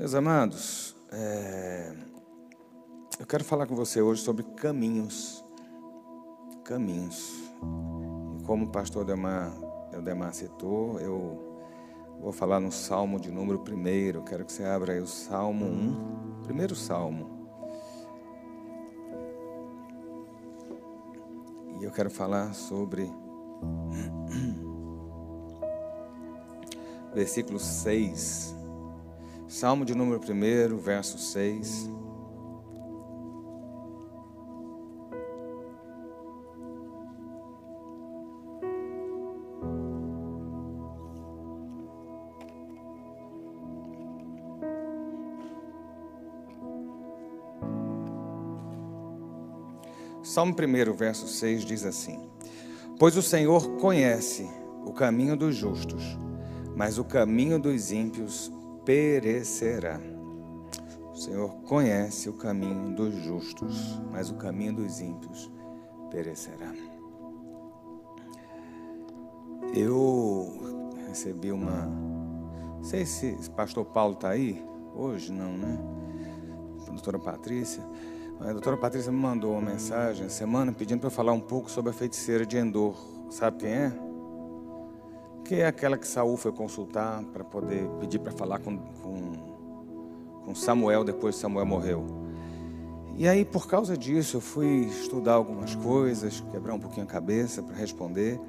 Meus amados, é, eu quero falar com você hoje sobre caminhos. Caminhos. E como o pastor Demar, Demar citou, eu vou falar no Salmo de número 1. Eu quero que você abra aí o Salmo 1, primeiro Salmo. E eu quero falar sobre versículo 6. Salmo de número 1, verso 6. Salmo 1, verso 6 diz assim: Pois o Senhor conhece o caminho dos justos, mas o caminho dos ímpios perecerá. O Senhor conhece o caminho dos justos, mas o caminho dos ímpios perecerá. Eu recebi uma. Não sei se o pastor Paulo está aí. Hoje não, né? A doutora Patrícia. A doutora Patrícia me mandou uma mensagem semana pedindo para eu falar um pouco sobre a feiticeira de Endor. Sabe quem é? Que é aquela que Saul foi consultar para poder pedir para falar com, com, com Samuel depois que Samuel morreu. E aí, por causa disso, eu fui estudar algumas coisas, quebrar um pouquinho a cabeça para responder,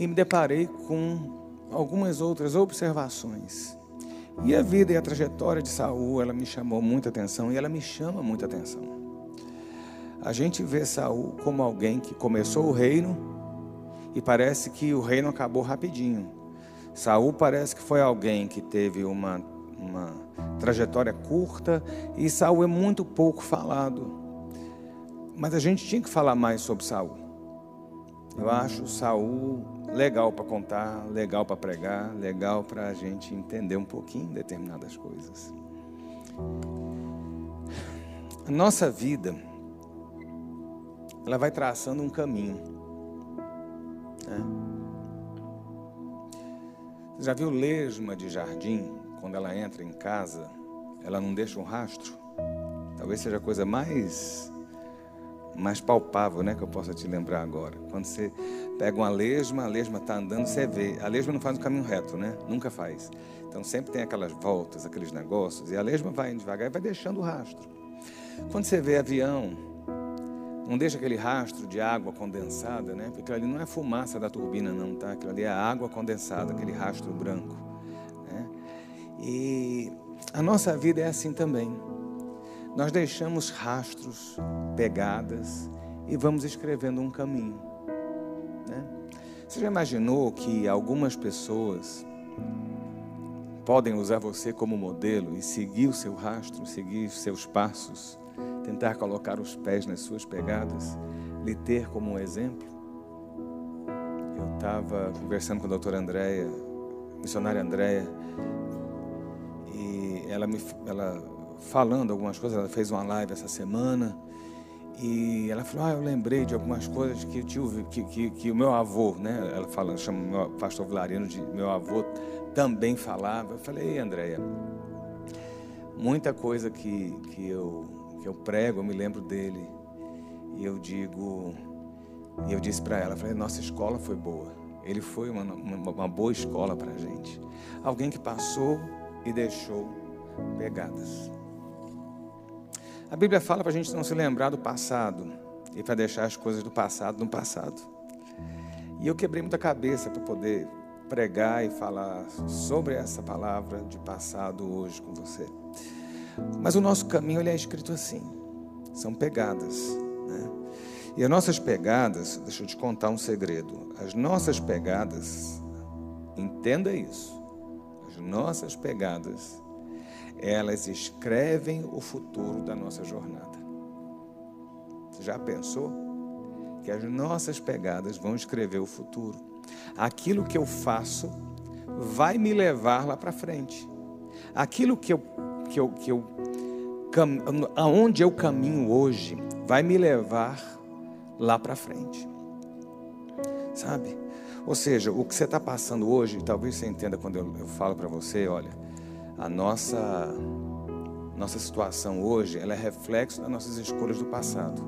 e me deparei com algumas outras observações. E a vida e a trajetória de Saul, ela me chamou muita atenção e ela me chama muita atenção. A gente vê Saul como alguém que começou o reino e parece que o reino acabou rapidinho. Saul parece que foi alguém que teve uma, uma trajetória curta e Saul é muito pouco falado. Mas a gente tinha que falar mais sobre Saul. Eu acho Saul legal para contar, legal para pregar, legal para a gente entender um pouquinho determinadas coisas. A nossa vida, ela vai traçando um caminho. Né? Você já viu lesma de jardim? Quando ela entra em casa, ela não deixa um rastro? Talvez seja a coisa mais mais palpável, né, que eu possa te lembrar agora. Quando você pega uma lesma, a lesma está andando, você vê. A lesma não faz um caminho reto, né? Nunca faz. Então sempre tem aquelas voltas, aqueles negócios, e a lesma vai devagar e vai deixando o rastro. Quando você vê avião, não deixa aquele rastro de água condensada, né? Porque ali não é fumaça da turbina, não, tá? Aquilo ali é água condensada, aquele rastro branco. Né? E a nossa vida é assim também. Nós deixamos rastros, pegadas e vamos escrevendo um caminho. Né? Você já imaginou que algumas pessoas podem usar você como modelo e seguir o seu rastro, seguir os seus passos? Tentar colocar os pés nas suas pegadas, lhe ter como um exemplo. Eu estava conversando com a doutora Andréia, missionária Andréia, e ela me ela falando algumas coisas, ela fez uma live essa semana, e ela falou: Ah, eu lembrei de algumas coisas que, tio, que, que, que o meu avô, né? Ela falando, chama o pastor Vilarino de meu avô, também falava. Eu falei: Ei, Andréia, muita coisa que, que eu que eu prego, eu me lembro dele. E eu digo, e eu disse para ela, falei, nossa escola foi boa. Ele foi uma, uma, uma boa escola para a gente. Alguém que passou e deixou pegadas. A Bíblia fala para a gente não se lembrar do passado e para deixar as coisas do passado no passado. E eu quebrei muita cabeça para poder pregar e falar sobre essa palavra de passado hoje com você. Mas o nosso caminho ele é escrito assim: são pegadas. Né? E as nossas pegadas, deixa eu te contar um segredo: as nossas pegadas, entenda isso, as nossas pegadas, elas escrevem o futuro da nossa jornada. Você já pensou? Que as nossas pegadas vão escrever o futuro. Aquilo que eu faço vai me levar lá para frente. Aquilo que eu que eu, que eu aonde eu caminho hoje vai me levar lá para frente. Sabe? Ou seja, o que você está passando hoje, talvez você entenda quando eu, eu falo para você, olha, a nossa Nossa situação hoje ela é reflexo das nossas escolhas do passado.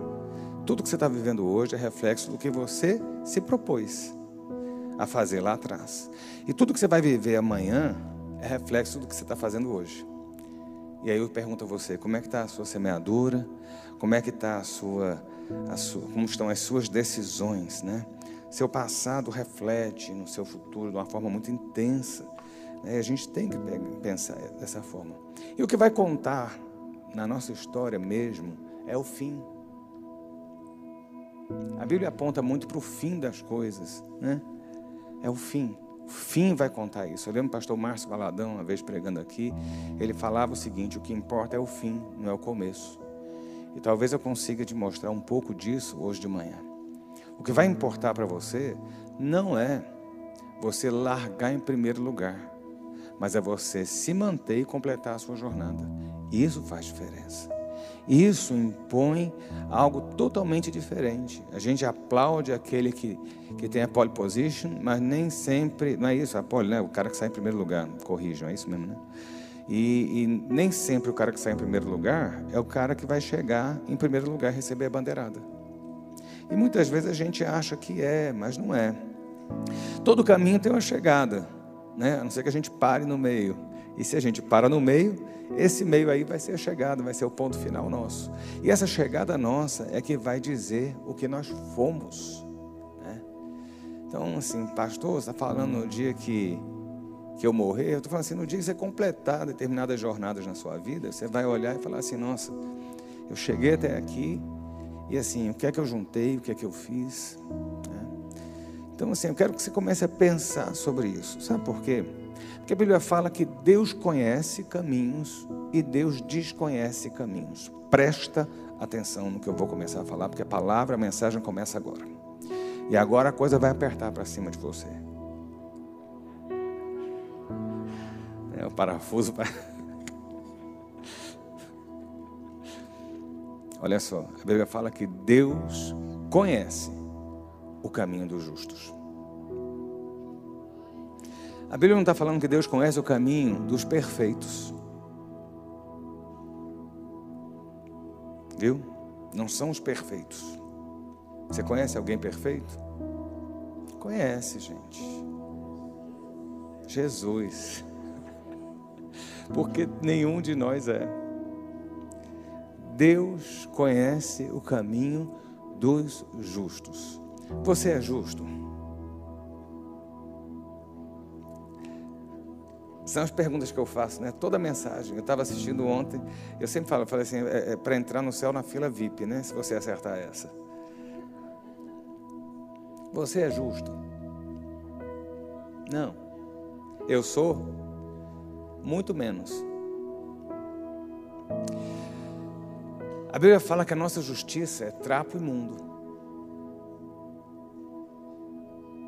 Tudo que você está vivendo hoje é reflexo do que você se propôs a fazer lá atrás. E tudo que você vai viver amanhã é reflexo do que você está fazendo hoje. E aí eu pergunto a você, como é que está a sua semeadura? Como é que está a sua, a sua, como estão as suas decisões, né? Seu passado reflete no seu futuro de uma forma muito intensa. Né? A gente tem que pensar dessa forma. E o que vai contar na nossa história mesmo é o fim. A Bíblia aponta muito para o fim das coisas, né? É o fim. O fim vai contar isso. Eu lembro o pastor Márcio Valadão, uma vez pregando aqui, ele falava o seguinte: o que importa é o fim, não é o começo. E talvez eu consiga te mostrar um pouco disso hoje de manhã. O que vai importar para você não é você largar em primeiro lugar, mas é você se manter e completar a sua jornada. Isso faz diferença. Isso impõe algo totalmente diferente. A gente aplaude aquele que, que tem a pole position, mas nem sempre. Não é isso, a pole, né? O cara que sai em primeiro lugar. Corrijam, é isso mesmo, né? E, e, nem sempre o cara que sai em primeiro lugar é o cara que vai chegar em primeiro lugar e receber a bandeirada. E muitas vezes a gente acha que é, mas não é. Todo caminho tem uma chegada, né? a não ser que a gente pare no meio. E se a gente para no meio, esse meio aí vai ser a chegada, vai ser o ponto final nosso. E essa chegada nossa é que vai dizer o que nós fomos. Né? Então, assim, pastor, você está falando no dia que, que eu morrer, eu estou falando assim, no dia que você completar determinadas jornadas na sua vida, você vai olhar e falar assim, nossa, eu cheguei até aqui, e assim, o que é que eu juntei, o que é que eu fiz. Né? Então, assim, eu quero que você comece a pensar sobre isso. Sabe por quê? Porque a Bíblia fala que Deus conhece caminhos e Deus desconhece caminhos. Presta atenção no que eu vou começar a falar, porque a palavra, a mensagem começa agora. E agora a coisa vai apertar para cima de você. É o parafuso para. Olha só, a Bíblia fala que Deus conhece o caminho dos justos. A Bíblia não está falando que Deus conhece o caminho dos perfeitos. Viu? Não são os perfeitos. Você conhece alguém perfeito? Conhece, gente. Jesus. Porque nenhum de nós é. Deus conhece o caminho dos justos. Você é justo? São as perguntas que eu faço, né? Toda mensagem. Eu estava assistindo ontem, eu sempre falo, eu falei assim, é, é para entrar no céu na fila VIP, né? Se você acertar essa. Você é justo? Não. Eu sou? Muito menos. A Bíblia fala que a nossa justiça é trapo imundo.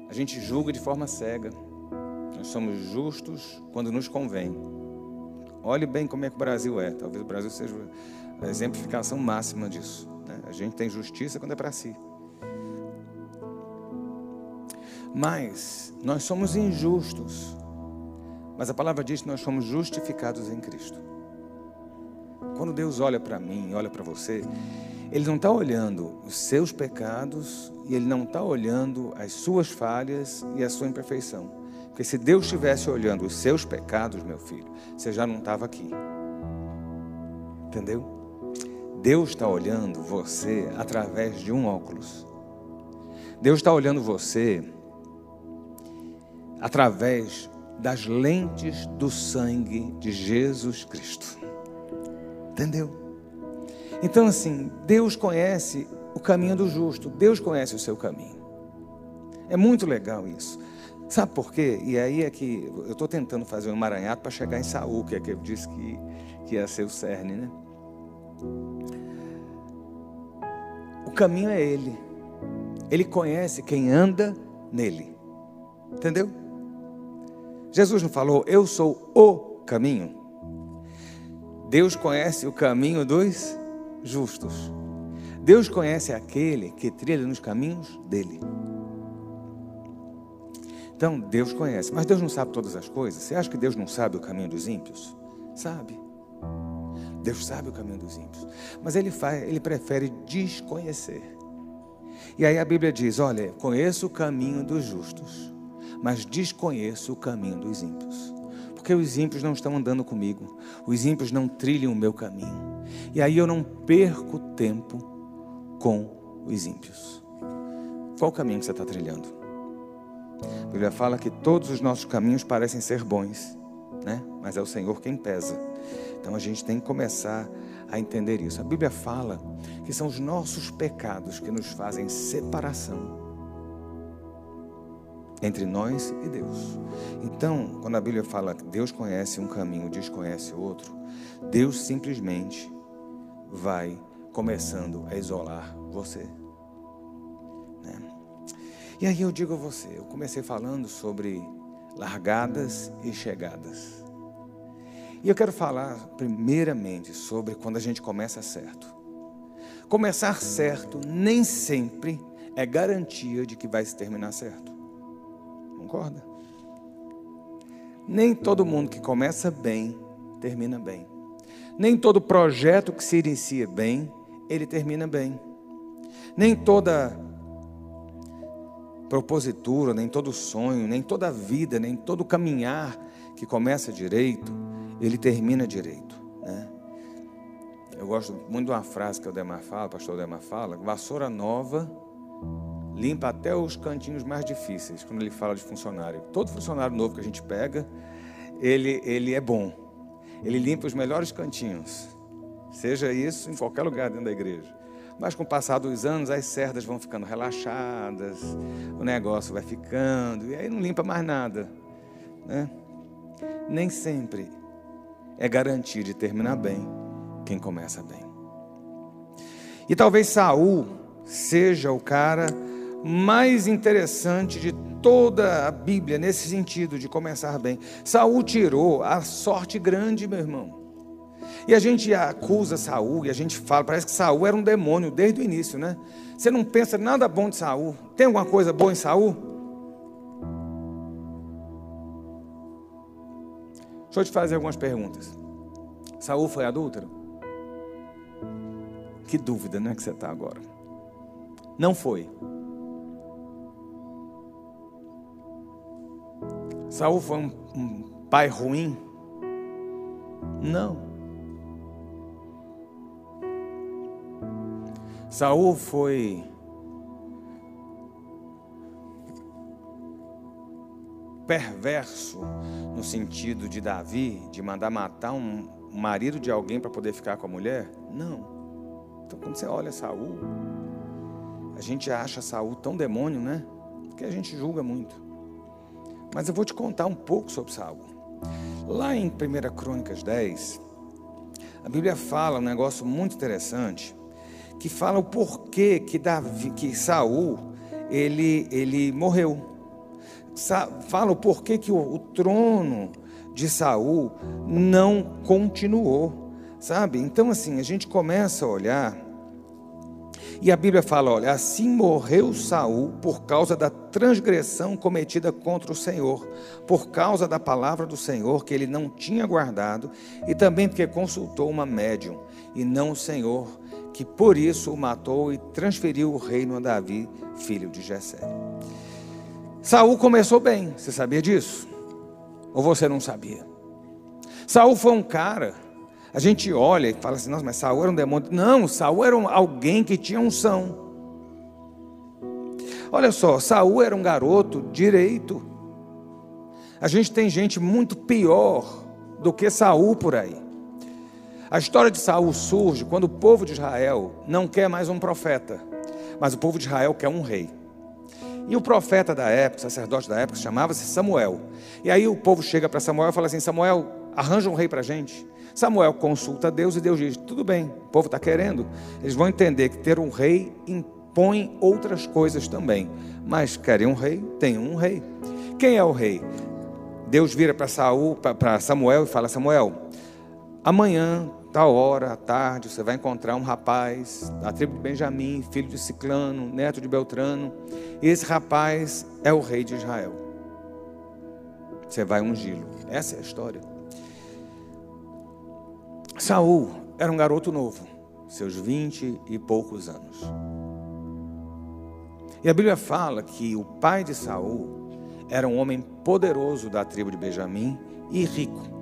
A gente julga de forma cega. Nós somos justos quando nos convém. Olhe bem como é que o Brasil é. Talvez o Brasil seja a exemplificação máxima disso. Né? A gente tem justiça quando é para si. Mas nós somos injustos. Mas a palavra diz que nós somos justificados em Cristo. Quando Deus olha para mim, olha para você, Ele não está olhando os seus pecados e Ele não está olhando as suas falhas e a sua imperfeição. Porque se Deus estivesse olhando os seus pecados, meu filho, você já não estava aqui. Entendeu? Deus está olhando você através de um óculos. Deus está olhando você através das lentes do sangue de Jesus Cristo. Entendeu? Então, assim, Deus conhece o caminho do justo, Deus conhece o seu caminho. É muito legal isso. Sabe por quê? E aí é que eu estou tentando fazer um emaranhado para chegar em Saul, que é que eu disse que, que ia ser o cerne, né? O caminho é Ele. Ele conhece quem anda nele. Entendeu? Jesus não falou, eu sou o caminho. Deus conhece o caminho dos justos. Deus conhece aquele que trilha nos caminhos dele. Então, Deus conhece, mas Deus não sabe todas as coisas. Você acha que Deus não sabe o caminho dos ímpios? Sabe. Deus sabe o caminho dos ímpios. Mas ele, faz, ele prefere desconhecer. E aí a Bíblia diz: Olha, conheço o caminho dos justos, mas desconheço o caminho dos ímpios. Porque os ímpios não estão andando comigo, os ímpios não trilham o meu caminho. E aí eu não perco tempo com os ímpios. Qual o caminho que você está trilhando? A Bíblia fala que todos os nossos caminhos parecem ser bons, né? mas é o Senhor quem pesa. Então a gente tem que começar a entender isso. A Bíblia fala que são os nossos pecados que nos fazem separação entre nós e Deus. Então, quando a Bíblia fala que Deus conhece um caminho, desconhece outro, Deus simplesmente vai começando a isolar você. Né? E aí eu digo a você, eu comecei falando sobre largadas e chegadas. E eu quero falar primeiramente sobre quando a gente começa certo. Começar certo nem sempre é garantia de que vai se terminar certo. Concorda? Nem todo mundo que começa bem termina bem. Nem todo projeto que se inicia bem, ele termina bem. Nem toda propositura, nem todo sonho, nem toda vida, nem todo caminhar que começa direito, ele termina direito. Né? Eu gosto muito de uma frase que o Demar fala, o pastor Demar fala, vassoura nova limpa até os cantinhos mais difíceis, quando ele fala de funcionário. Todo funcionário novo que a gente pega, ele, ele é bom. Ele limpa os melhores cantinhos. Seja isso em qualquer lugar dentro da igreja. Mas com o passar dos anos, as cerdas vão ficando relaxadas, o negócio vai ficando, e aí não limpa mais nada. Né? Nem sempre é garantia de terminar bem quem começa bem. E talvez Saul seja o cara mais interessante de toda a Bíblia nesse sentido de começar bem. Saul tirou a sorte grande, meu irmão. E a gente acusa Saul e a gente fala, parece que Saul era um demônio desde o início, né? Você não pensa nada bom de Saul. Tem alguma coisa boa em Saul? Deixa eu te fazer algumas perguntas. Saul foi adúltero? Que dúvida, né, que você está agora? Não foi. Saul foi um, um pai ruim? Não. Saul foi perverso no sentido de Davi, de mandar matar um marido de alguém para poder ficar com a mulher? Não. Então quando você olha Saul, a gente acha Saul tão demônio, né? Que a gente julga muito. Mas eu vou te contar um pouco sobre Saul. Lá em 1 Crônicas 10, a Bíblia fala um negócio muito interessante, que fala o porquê que Davi, que Saul, ele, ele morreu fala o porquê que o, o trono de Saul não continuou, sabe? Então assim, a gente começa a olhar e a Bíblia fala, olha, assim morreu Saul por causa da transgressão cometida contra o Senhor, por causa da palavra do Senhor que ele não tinha guardado, e também porque consultou uma médium e não o Senhor, que por isso o matou e transferiu o reino a Davi, filho de Jessé. Saul começou bem, você sabia disso? Ou você não sabia? Saul foi um cara, a gente olha e fala assim, nossa, mas Saul era um demônio. Não, Saul era um, alguém que tinha unção. Olha só, Saul era um garoto direito. A gente tem gente muito pior do que Saul por aí. A história de Saul surge quando o povo de Israel não quer mais um profeta, mas o povo de Israel quer um rei. E o profeta da época, o sacerdote da época, chamava-se Samuel. E aí o povo chega para Samuel e fala assim: Samuel, arranja um rei para a gente. Samuel consulta Deus e Deus diz: tudo bem, o povo está querendo. Eles vão entender que ter um rei impõe outras coisas também. Mas querem um rei, tem um rei. Quem é o rei? Deus vira para Samuel e fala: Samuel, amanhã tal hora, à tarde, você vai encontrar um rapaz da tribo de Benjamim, filho de Ciclano, neto de Beltrano. E esse rapaz é o rei de Israel. Você vai ungí-lo. Essa é a história. Saul era um garoto novo, seus vinte e poucos anos. E a Bíblia fala que o pai de Saul era um homem poderoso da tribo de Benjamim e rico.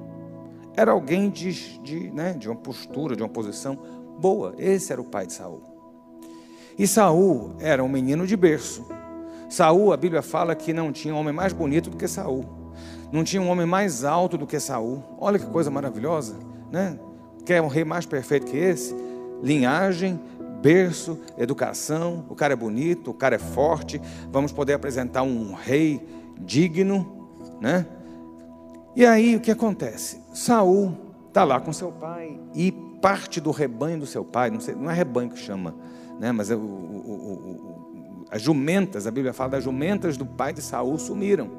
Era alguém de, de, né, de uma postura, de uma posição boa. Esse era o pai de Saul. E Saul era um menino de berço. Saul, a Bíblia fala que não tinha um homem mais bonito do que Saul. Não tinha um homem mais alto do que Saul. Olha que coisa maravilhosa, né? Quer um rei mais perfeito que esse? Linhagem, berço, educação, o cara é bonito, o cara é forte, vamos poder apresentar um rei digno, né? E aí o que acontece? Saul está lá com seu pai e parte do rebanho do seu pai, não, sei, não é rebanho que chama, né? Mas é o, o, o, as jumentas, a Bíblia fala das jumentas do pai de Saul sumiram.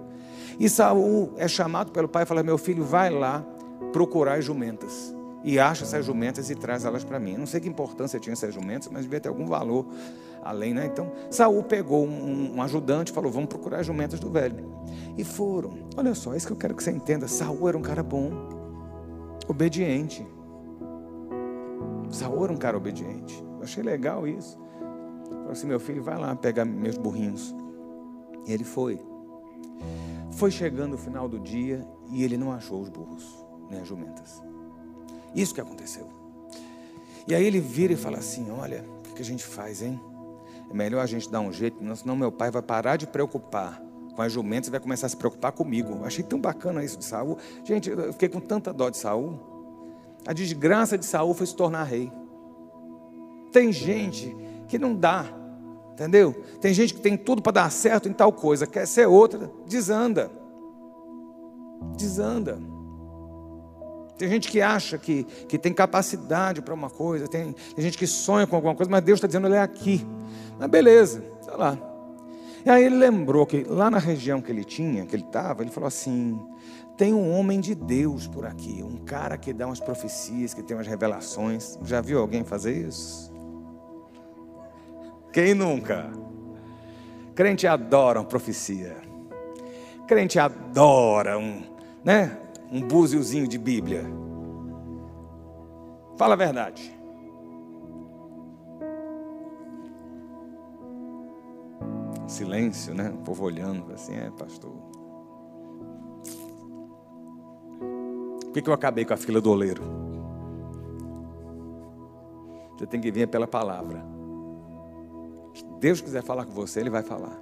E Saul é chamado pelo pai e fala: Meu filho, vai lá procurar as jumentas e acha essas jumentas e traz elas para mim. Não sei que importância tinha essas jumentas, mas devia ter algum valor além, né? Então, Saul pegou um, um ajudante e falou: Vamos procurar as jumentas do velho. E foram. Olha só, é isso que eu quero que você entenda. Saul era um cara bom, obediente. Era um cara obediente. Eu achei legal isso. Falou assim: Meu filho, vai lá pegar meus burrinhos. E ele foi. Foi chegando o final do dia e ele não achou os burros, nem as jumentas. Isso que aconteceu. E aí ele vira e fala assim: Olha, o que a gente faz, hein? É melhor a gente dar um jeito, senão meu pai vai parar de preocupar com as jumentas e vai começar a se preocupar comigo. Eu achei tão bacana isso de Saul. Gente, eu fiquei com tanta dó de Saul. A desgraça de Saul foi se tornar rei. Tem gente que não dá, entendeu? Tem gente que tem tudo para dar certo em tal coisa, quer ser outra, desanda. Desanda. Tem gente que acha que, que tem capacidade para uma coisa, tem, tem, gente que sonha com alguma coisa, mas Deus está dizendo, ele é aqui. Mas beleza, sei lá. E aí ele lembrou que lá na região que ele tinha, que ele estava, ele falou assim: tem um homem de Deus por aqui, um cara que dá umas profecias, que tem umas revelações. Já viu alguém fazer isso? Quem nunca? Crente adora uma profecia. Crente adora um, né? um búziozinho de Bíblia. Fala a verdade. Silêncio, né? O povo olhando assim, é, pastor. Por que, que eu acabei com a fila do oleiro? Você tem que vir pela palavra. Se Deus quiser falar com você, Ele vai falar.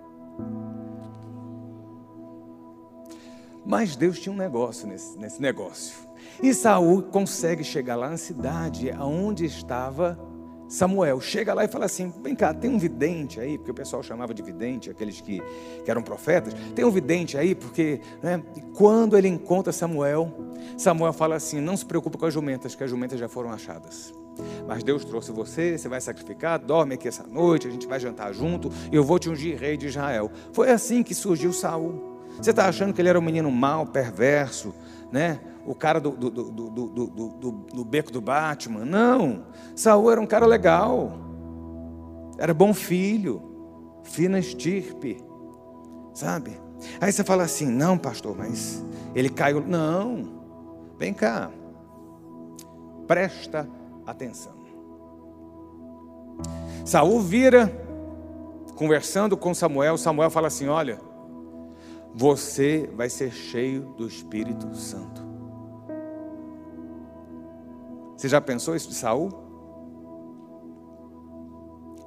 Mas Deus tinha um negócio nesse, nesse negócio. E Saul consegue chegar lá na cidade onde estava Samuel. Chega lá e fala assim: vem cá, tem um vidente aí, porque o pessoal chamava de vidente, aqueles que, que eram profetas. Tem um vidente aí, porque né, quando ele encontra Samuel, Samuel fala assim: não se preocupe com as jumentas, que as jumentas já foram achadas. Mas Deus trouxe você, você vai sacrificar, dorme aqui essa noite, a gente vai jantar junto, e eu vou te ungir rei de Israel. Foi assim que surgiu Saul. Você está achando que ele era um menino mau, perverso, né? O cara do, do, do, do, beco do Batman? Não. Saul era um cara legal. Era bom filho, fina estirpe, sabe? Aí você fala assim: não, pastor, mas ele caiu. Não, vem cá, presta atenção. Saul vira, conversando com Samuel. Samuel fala assim: olha, você vai ser cheio do Espírito Santo. Você já pensou isso de Saul?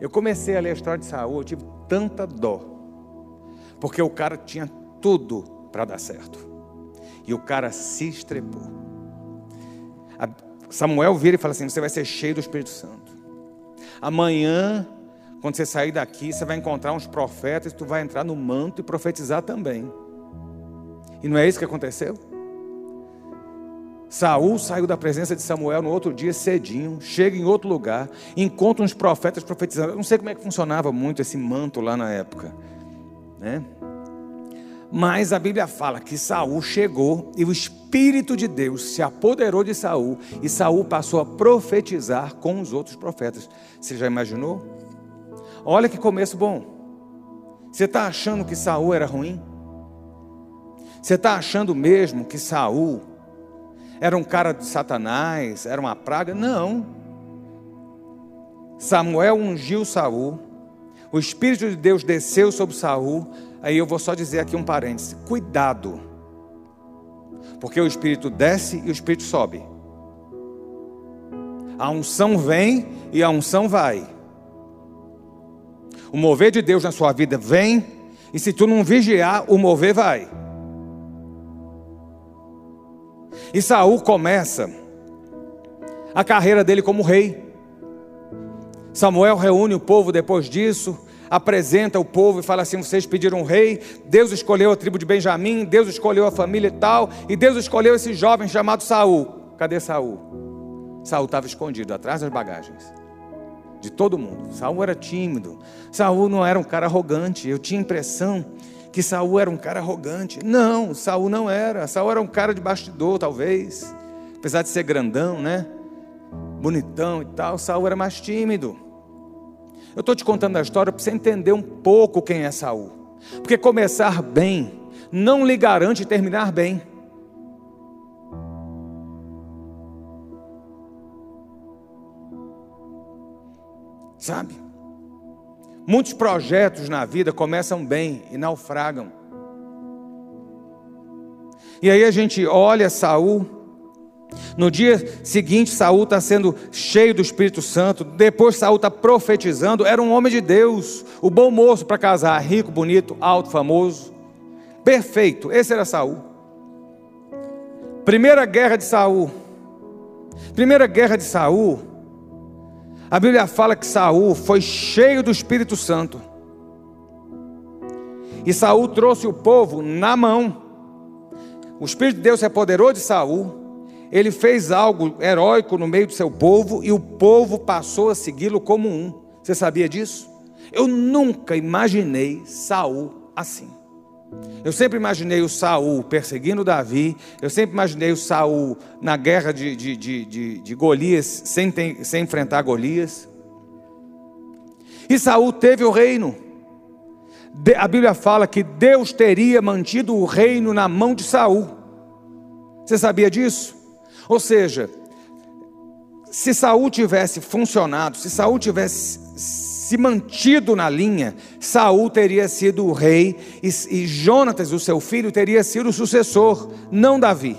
Eu comecei a ler a história de Saul, eu tive tanta dó. Porque o cara tinha tudo para dar certo. E o cara se estrepou. Samuel vira e fala assim: Você vai ser cheio do Espírito Santo. Amanhã quando você sair daqui, você vai encontrar uns profetas, tu vai entrar no manto e profetizar também. E não é isso que aconteceu? Saul saiu da presença de Samuel no outro dia cedinho, chega em outro lugar, encontra uns profetas profetizando. Eu não sei como é que funcionava muito esse manto lá na época, né? Mas a Bíblia fala que Saul chegou e o espírito de Deus se apoderou de Saul e Saul passou a profetizar com os outros profetas. Você já imaginou? Olha que começo bom. Você está achando que Saul era ruim? Você está achando mesmo que Saul era um cara de Satanás, era uma praga? Não. Samuel ungiu Saul, o Espírito de Deus desceu sobre Saul. Aí eu vou só dizer aqui um parêntese: cuidado, porque o Espírito desce e o Espírito sobe. A unção vem e a unção vai. O mover de Deus na sua vida vem, e se tu não vigiar, o mover vai. E Saul começa a carreira dele como rei. Samuel reúne o povo depois disso, apresenta o povo e fala assim: vocês pediram um rei, Deus escolheu a tribo de Benjamim, Deus escolheu a família e tal, e Deus escolheu esse jovem chamado Saul. Cadê Saul? Saul estava escondido atrás das bagagens. De todo mundo. Saul era tímido. Saul não era um cara arrogante. Eu tinha a impressão que Saul era um cara arrogante. Não, Saul não era. Saul era um cara de bastidor, talvez. Apesar de ser grandão, né? bonitão e tal, Saul era mais tímido. Eu estou te contando a história para você entender um pouco quem é Saul. Porque começar bem não lhe garante terminar bem. Sabe? Muitos projetos na vida começam bem e naufragam. E aí a gente olha Saul no dia seguinte, Saul está sendo cheio do Espírito Santo. Depois, Saul está profetizando. Era um homem de Deus, o bom moço para casar, rico, bonito, alto, famoso, perfeito. Esse era Saul. Primeira guerra de Saul. Primeira guerra de Saul. A Bíblia fala que Saul foi cheio do Espírito Santo. E Saul trouxe o povo na mão. O Espírito de Deus se apoderou de Saul ele fez algo heróico no meio do seu povo e o povo passou a segui-lo como um. Você sabia disso? Eu nunca imaginei Saul assim. Eu sempre imaginei o Saul perseguindo Davi, eu sempre imaginei o Saul na guerra de, de, de, de, de Golias, sem, sem enfrentar Golias. E Saul teve o reino. A Bíblia fala que Deus teria mantido o reino na mão de Saul. Você sabia disso? Ou seja, se Saul tivesse funcionado, se Saul tivesse se mantido na linha, Saul teria sido o rei e, e Jonatas, o seu filho, teria sido o sucessor, não Davi.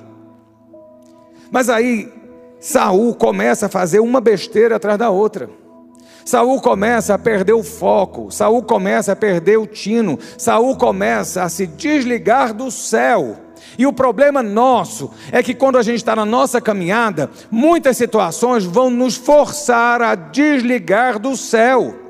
Mas aí Saul começa a fazer uma besteira atrás da outra. Saul começa a perder o foco, Saul começa a perder o tino, Saul começa a se desligar do céu. E o problema nosso é que quando a gente está na nossa caminhada, muitas situações vão nos forçar a desligar do céu.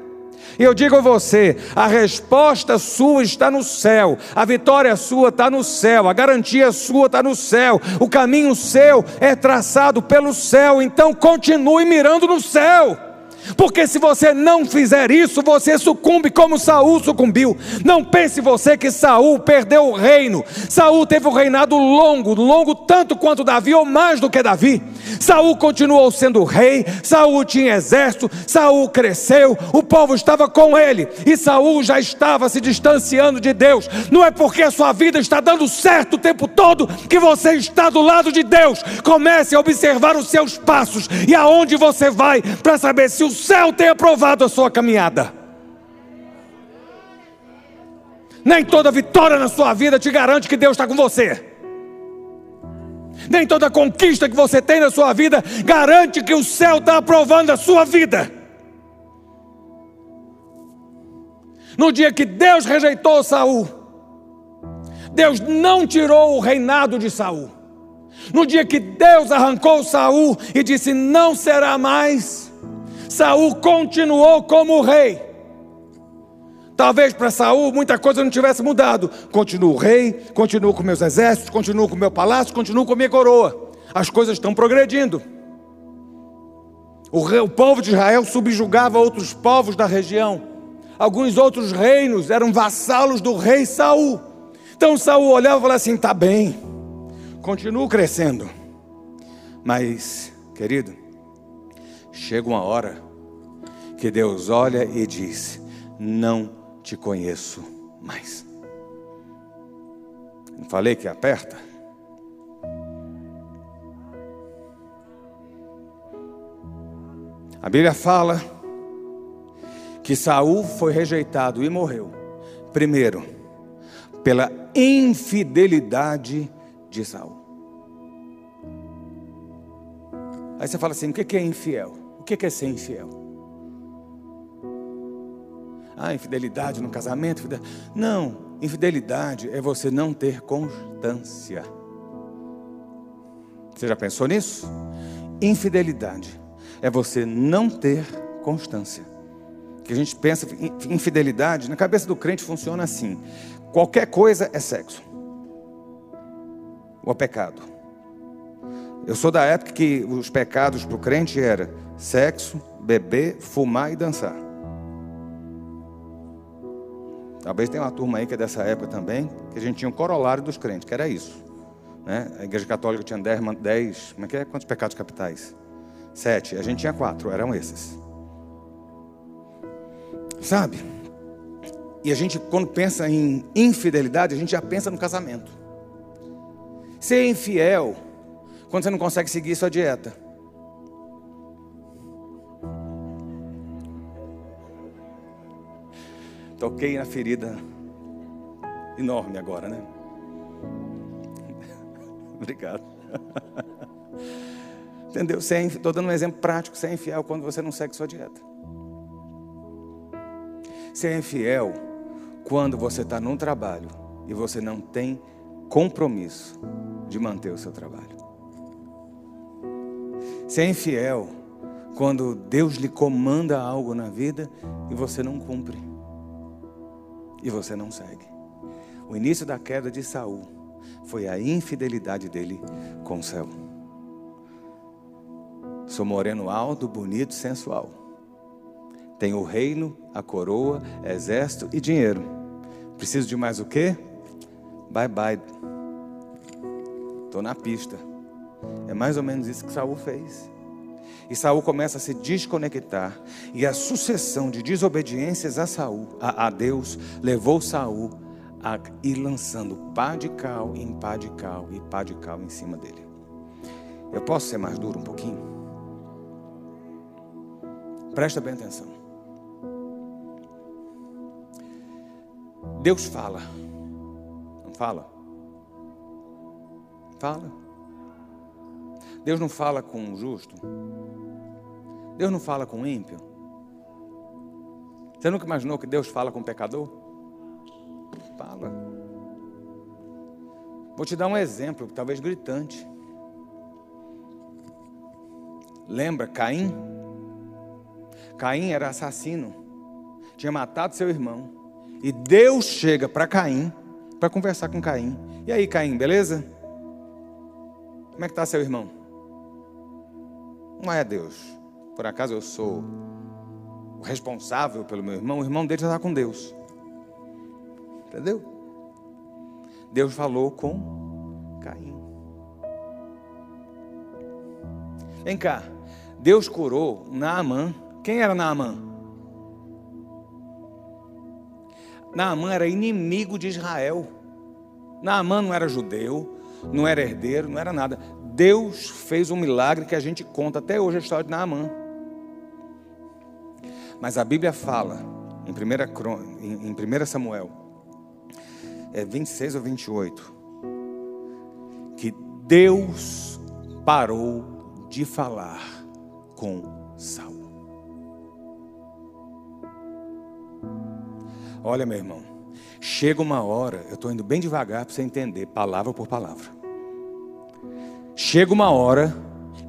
E eu digo a você: a resposta sua está no céu, a vitória sua está no céu, a garantia sua está no céu, o caminho seu é traçado pelo céu, então continue mirando no céu. Porque se você não fizer isso, você sucumbe como Saul sucumbiu. Não pense você que Saul perdeu o reino. Saul teve um reinado longo, longo tanto quanto Davi ou mais do que Davi. Saul continuou sendo rei, Saul tinha exército, Saul cresceu, o povo estava com ele e Saul já estava se distanciando de Deus. Não é porque a sua vida está dando certo o tempo todo que você está do lado de Deus. Comece a observar os seus passos e aonde você vai para saber se o céu tem aprovado a sua caminhada. Nem toda vitória na sua vida te garante que Deus está com você. Nem toda conquista que você tem na sua vida garante que o céu está aprovando a sua vida. No dia que Deus rejeitou Saul, Deus não tirou o reinado de Saul. No dia que Deus arrancou Saul e disse: "Não será mais", Saul continuou como rei. Talvez para Saul muita coisa não tivesse mudado. Continuo rei, continuo com meus exércitos, continuo com meu palácio, continuo com minha coroa. As coisas estão progredindo. O, rei, o povo de Israel subjugava outros povos da região. Alguns outros reinos eram vassalos do rei Saul. Então Saul olhava e falava assim: tá bem, continuo crescendo. Mas, querido, chega uma hora que Deus olha e diz: não te conheço mais. Não falei que aperta? A Bíblia fala que Saul foi rejeitado e morreu. Primeiro, pela infidelidade de Saul. Aí você fala assim: o que é infiel? Que é ser infiel? Ah, infidelidade no casamento? Não, infidelidade é você não ter constância. Você já pensou nisso? Infidelidade é você não ter constância. Que a gente pensa infidelidade, na cabeça do crente funciona assim: qualquer coisa é sexo. Ou é pecado. Eu sou da época que os pecados para o crente era sexo, beber, fumar e dançar. Talvez tenha uma turma aí que é dessa época também, que a gente tinha um corolário dos crentes, que era isso. Né? A igreja católica tinha dez, dez, como é que é? Quantos pecados capitais? Sete. A gente tinha quatro, eram esses. Sabe? E a gente, quando pensa em infidelidade, a gente já pensa no casamento. Ser infiel, quando você não consegue seguir sua dieta. Toquei na ferida enorme agora, né? Obrigado. Entendeu? Estou dando um exemplo prático. Ser infiel quando você não segue sua dieta. Ser infiel quando você está num trabalho e você não tem compromisso de manter o seu trabalho. Ser infiel quando Deus lhe comanda algo na vida e você não cumpre. E você não segue. O início da queda de Saul foi a infidelidade dele com o céu. Sou moreno alto, bonito, sensual. Tenho o reino, a coroa, exército e dinheiro. Preciso de mais o quê? Bye bye. Estou na pista. É mais ou menos isso que Saul fez. E Saul começa a se desconectar. E a sucessão de desobediências a Saul, a, a Deus, levou Saul a ir lançando pá de cal em pá de cal e pá de cal em cima dele. Eu posso ser mais duro um pouquinho? Presta bem atenção. Deus fala. Não fala? Fala. Deus não fala com o justo. Deus não fala com o ímpio. Você nunca imaginou que Deus fala com o pecador? Fala. Vou te dar um exemplo, talvez gritante. Lembra Caim? Caim era assassino, tinha matado seu irmão. E Deus chega para Caim para conversar com Caim. E aí, Caim, beleza? Como é que está seu irmão? Não é Deus. Por acaso eu sou o responsável pelo meu irmão? O irmão dele já está com Deus. Entendeu? Deus falou com Caim. Vem cá. Deus curou Naamã quem era Naamã? Naamã era inimigo de Israel. Naamã não era judeu, não era herdeiro, não era nada. Deus fez um milagre que a gente conta até hoje a história de Naamã. Mas a Bíblia fala, em 1, em 1 Samuel, é 26 ou 28, que Deus parou de falar com Saul. Olha, meu irmão, chega uma hora, eu estou indo bem devagar para você entender, palavra por palavra. Chega uma hora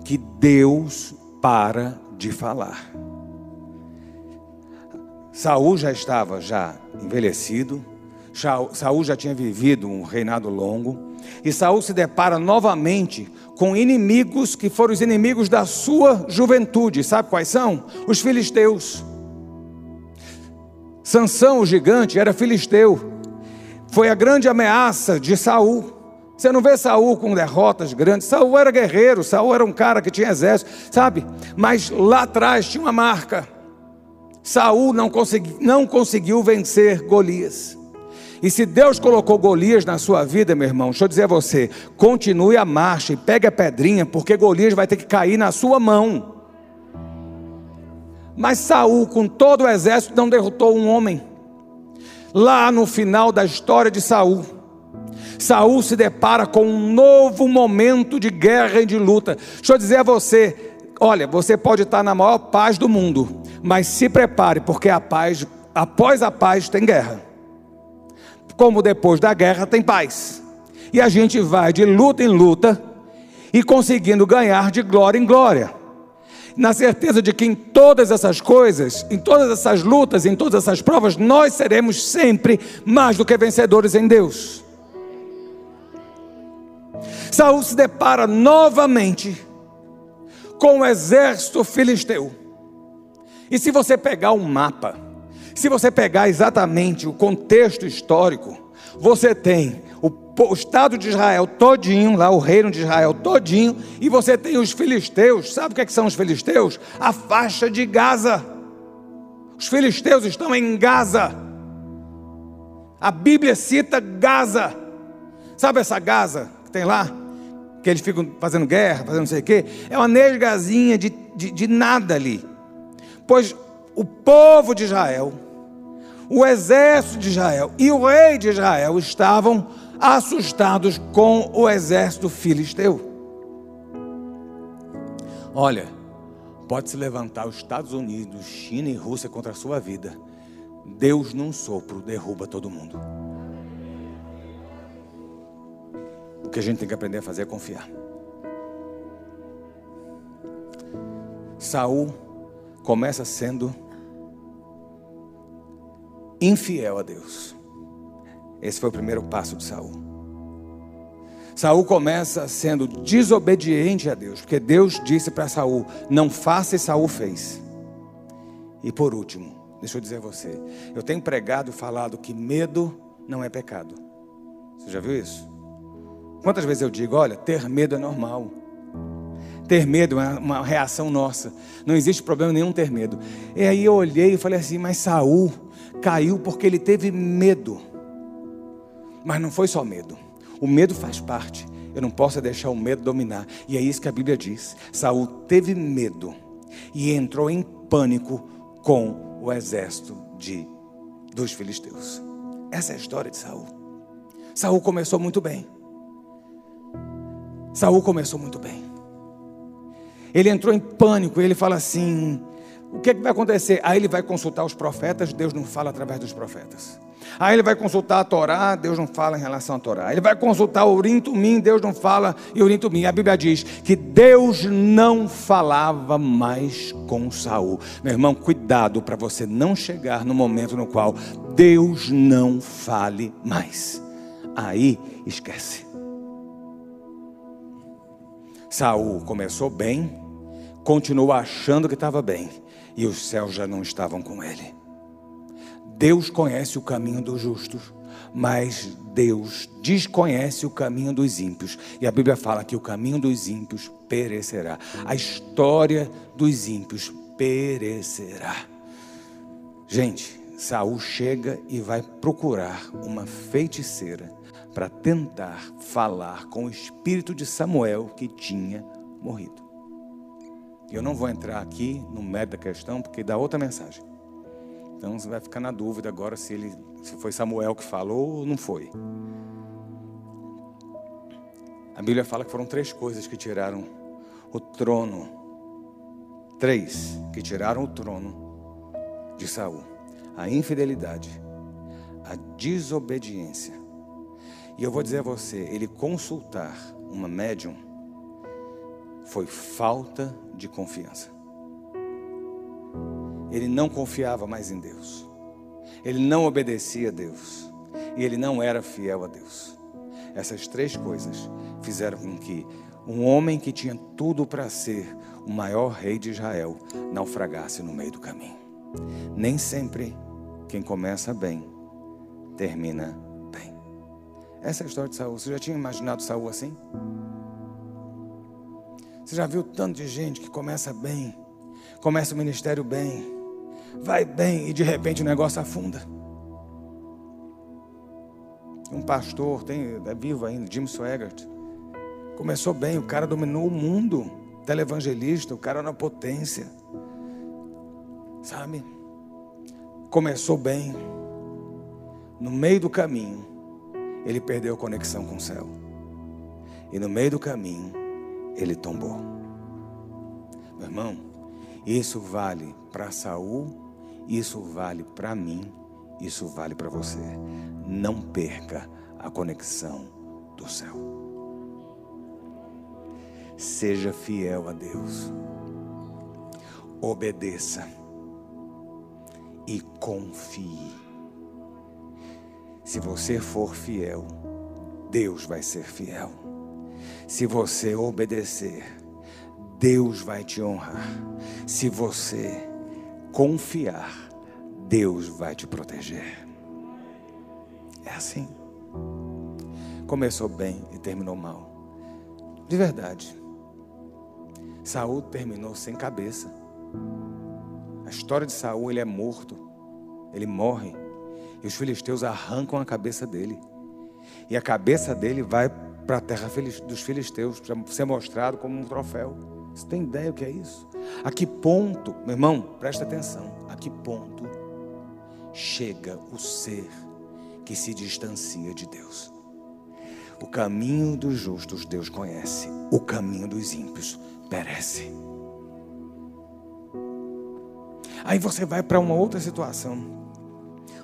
que Deus para de falar. Saul já estava já envelhecido, Saul já tinha vivido um reinado longo, e Saul se depara novamente com inimigos que foram os inimigos da sua juventude. Sabe quais são? Os filisteus. Sansão, o gigante, era filisteu. Foi a grande ameaça de Saul. Você não vê Saul com derrotas grandes. Saul era guerreiro, Saul era um cara que tinha exército, sabe? Mas lá atrás tinha uma marca. Saul não, consegui, não conseguiu vencer Golias. E se Deus colocou Golias na sua vida, meu irmão, deixa eu dizer a você, continue a marcha e pegue a pedrinha, porque Golias vai ter que cair na sua mão. Mas Saul, com todo o exército, não derrotou um homem. Lá no final da história de Saul, Saul se depara com um novo momento de guerra e de luta. Deixa eu dizer a você, olha, você pode estar na maior paz do mundo, mas se prepare, porque a paz, após a paz tem guerra. Como depois da guerra tem paz. E a gente vai de luta em luta e conseguindo ganhar de glória em glória na certeza de que em todas essas coisas, em todas essas lutas, em todas essas provas, nós seremos sempre mais do que vencedores em Deus. Saul se depara novamente com o exército filisteu. E se você pegar um mapa, se você pegar exatamente o contexto histórico, você tem o, Estado de Israel todinho, lá o reino de Israel todinho, e você tem os filisteus. Sabe o que, é que são os filisteus? A faixa de Gaza. Os filisteus estão em Gaza. A Bíblia cita Gaza. Sabe essa Gaza que tem lá? Que eles ficam fazendo guerra, fazendo não sei o quê. É uma nesgazinha de, de, de nada ali. Pois o povo de Israel o exército de Israel e o rei de Israel estavam assustados com o exército filisteu. Olha, pode se levantar os Estados Unidos, China e Rússia contra a sua vida. Deus num sopro derruba todo mundo. O que a gente tem que aprender a fazer é confiar. Saul começa sendo infiel a Deus. Esse foi o primeiro passo de Saul. Saul começa sendo desobediente a Deus, porque Deus disse para Saul: "Não faça", e Saul fez. E por último, deixa eu dizer a você, eu tenho pregado e falado que medo não é pecado. Você já viu isso? Quantas vezes eu digo, olha, ter medo é normal. Ter medo é uma reação nossa. Não existe problema nenhum ter medo. E aí eu olhei e falei assim, mas Saul, caiu porque ele teve medo. Mas não foi só medo. O medo faz parte. Eu não posso deixar o medo dominar. E é isso que a Bíblia diz. Saul teve medo e entrou em pânico com o exército de dos filisteus. Essa é a história de Saul. Saul começou muito bem. Saul começou muito bem. Ele entrou em pânico, ele fala assim: o que, é que vai acontecer? Aí ele vai consultar os profetas, Deus não fala através dos profetas. Aí ele vai consultar a Torá, Deus não fala em relação à Torá. Ele vai consultar o Urim Deus não fala em Urim. A Bíblia diz que Deus não falava mais com Saul. Meu irmão, cuidado para você não chegar no momento no qual Deus não fale mais. Aí esquece. Saul começou bem, continuou achando que estava bem e os céus já não estavam com ele. Deus conhece o caminho dos justos, mas Deus desconhece o caminho dos ímpios. E a Bíblia fala que o caminho dos ímpios perecerá. A história dos ímpios perecerá. Gente, Saul chega e vai procurar uma feiticeira para tentar falar com o espírito de Samuel que tinha morrido. Eu não vou entrar aqui no mérito da questão, porque dá outra mensagem. Então você vai ficar na dúvida agora se ele se foi Samuel que falou ou não foi. A Bíblia fala que foram três coisas que tiraram o trono. Três que tiraram o trono de Saul: a infidelidade, a desobediência. E eu vou dizer a você, ele consultar uma médium foi falta de confiança. Ele não confiava mais em Deus. Ele não obedecia a Deus. E ele não era fiel a Deus. Essas três coisas fizeram com que um homem que tinha tudo para ser o maior rei de Israel naufragasse no meio do caminho. Nem sempre quem começa bem termina bem. Essa é a história de Saul. Você já tinha imaginado Saul assim? Você já viu tanto de gente que começa bem, começa o ministério bem, vai bem e de repente o negócio afunda. Um pastor, tem, é vivo ainda, Jim Swaggart. Começou bem, o cara dominou o mundo, televangelista, o cara na potência. Sabe? Começou bem. No meio do caminho, ele perdeu a conexão com o céu. E no meio do caminho, ele tombou. Meu irmão, isso vale para Saul, isso vale para mim, isso vale para você. Não perca a conexão do céu. Seja fiel a Deus. Obedeça e confie. Se você for fiel, Deus vai ser fiel. Se você obedecer, Deus vai te honrar. Se você confiar, Deus vai te proteger. É assim. Começou bem e terminou mal. De verdade. Saul terminou sem cabeça. A história de Saul, ele é morto. Ele morre. E os filisteus arrancam a cabeça dele. E a cabeça dele vai para a terra dos filisteus, para ser mostrado como um troféu. Você tem ideia o que é isso? A que ponto, meu irmão, presta atenção, a que ponto chega o ser que se distancia de Deus? O caminho dos justos Deus conhece, o caminho dos ímpios perece. Aí você vai para uma outra situação.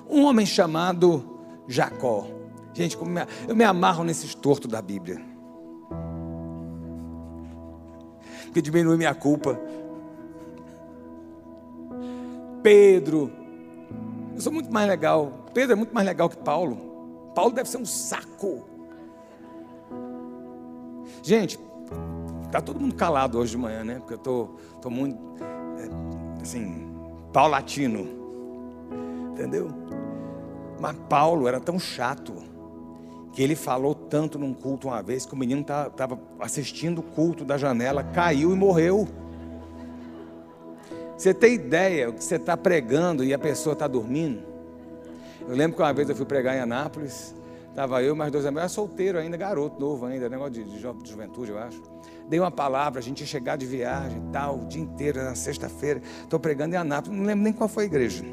Um homem chamado Jacó. Gente, eu me amarro nesses tortos da Bíblia. Que diminui minha culpa. Pedro. Eu sou muito mais legal. Pedro é muito mais legal que Paulo. Paulo deve ser um saco. Gente, tá todo mundo calado hoje de manhã, né? Porque eu tô, tô muito, é, assim, paulatino. Entendeu? Mas Paulo era tão chato que ele falou tanto num culto uma vez que o menino estava assistindo o culto da janela, caiu e morreu. Você tem ideia que você está pregando e a pessoa está dormindo? Eu lembro que uma vez eu fui pregar em Anápolis, estava eu mais dois amigos, era solteiro ainda, garoto, novo ainda, negócio de, de, de juventude, eu acho dei uma palavra, a gente ia chegar de viagem tal, o dia inteiro, na sexta-feira, estou pregando em Anápolis, não lembro nem qual foi a igreja.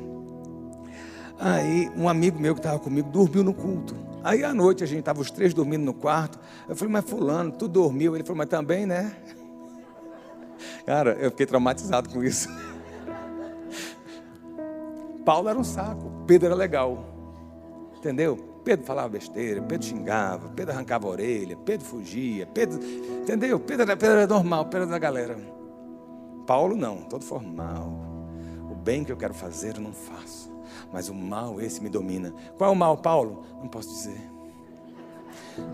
Aí um amigo meu que estava comigo dormiu no culto. Aí à noite a gente estava os três dormindo no quarto. Eu falei, mas fulano, tu dormiu? Ele falou, mas também, né? Cara, eu fiquei traumatizado com isso. Paulo era um saco, Pedro era legal. Entendeu? Pedro falava besteira, Pedro xingava, Pedro arrancava a orelha, Pedro fugia, Pedro, entendeu? Pedro era, Pedro era normal, Pedro era da galera. Paulo não, todo formal. O bem que eu quero fazer eu não faço, mas o mal esse me domina. Qual é o mal, Paulo? Não posso dizer.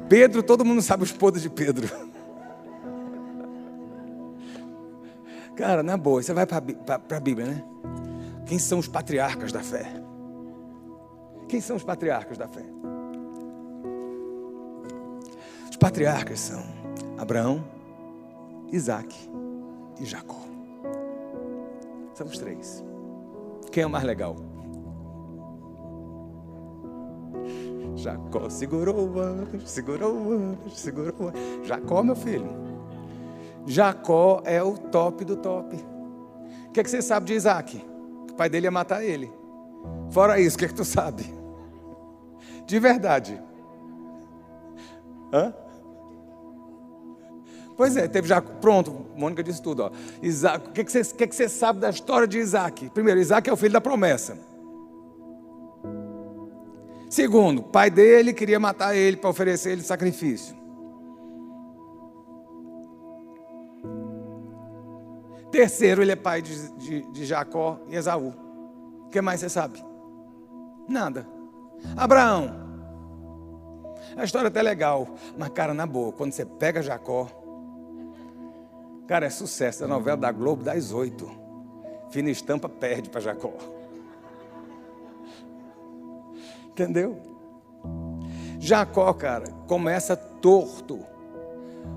Pedro, todo mundo sabe os podres de Pedro. Cara, na boa, você vai para a Bíblia, né? Quem são os patriarcas da fé? Quem são os patriarcas da fé? Os patriarcas são Abraão, Isaac e Jacó. São os três. Quem é o mais legal? Jacó segurou o anjo, segurou o anjo, segurou o anjo. Jacó, meu filho. Jacó é o top do top. O que, é que você sabe de Isaac? O pai dele ia matar ele. Fora isso, o que, é que tu sabe? De verdade. Hã? Pois é, teve já. Pronto, Mônica disse tudo. Ó. Isaac, o que, que, você, que, que você sabe da história de Isaac? Primeiro, Isaac é o filho da promessa. Segundo, pai dele queria matar ele para oferecer ele sacrifício. Terceiro, ele é pai de, de, de Jacó e Esaú. O que mais você sabe? Nada. Abraão. A história é até legal, mas cara, na boa, quando você pega Jacó, cara, é sucesso. A novela da Globo das oito. Fina estampa perde para Jacó. Entendeu? Jacó, cara, começa torto.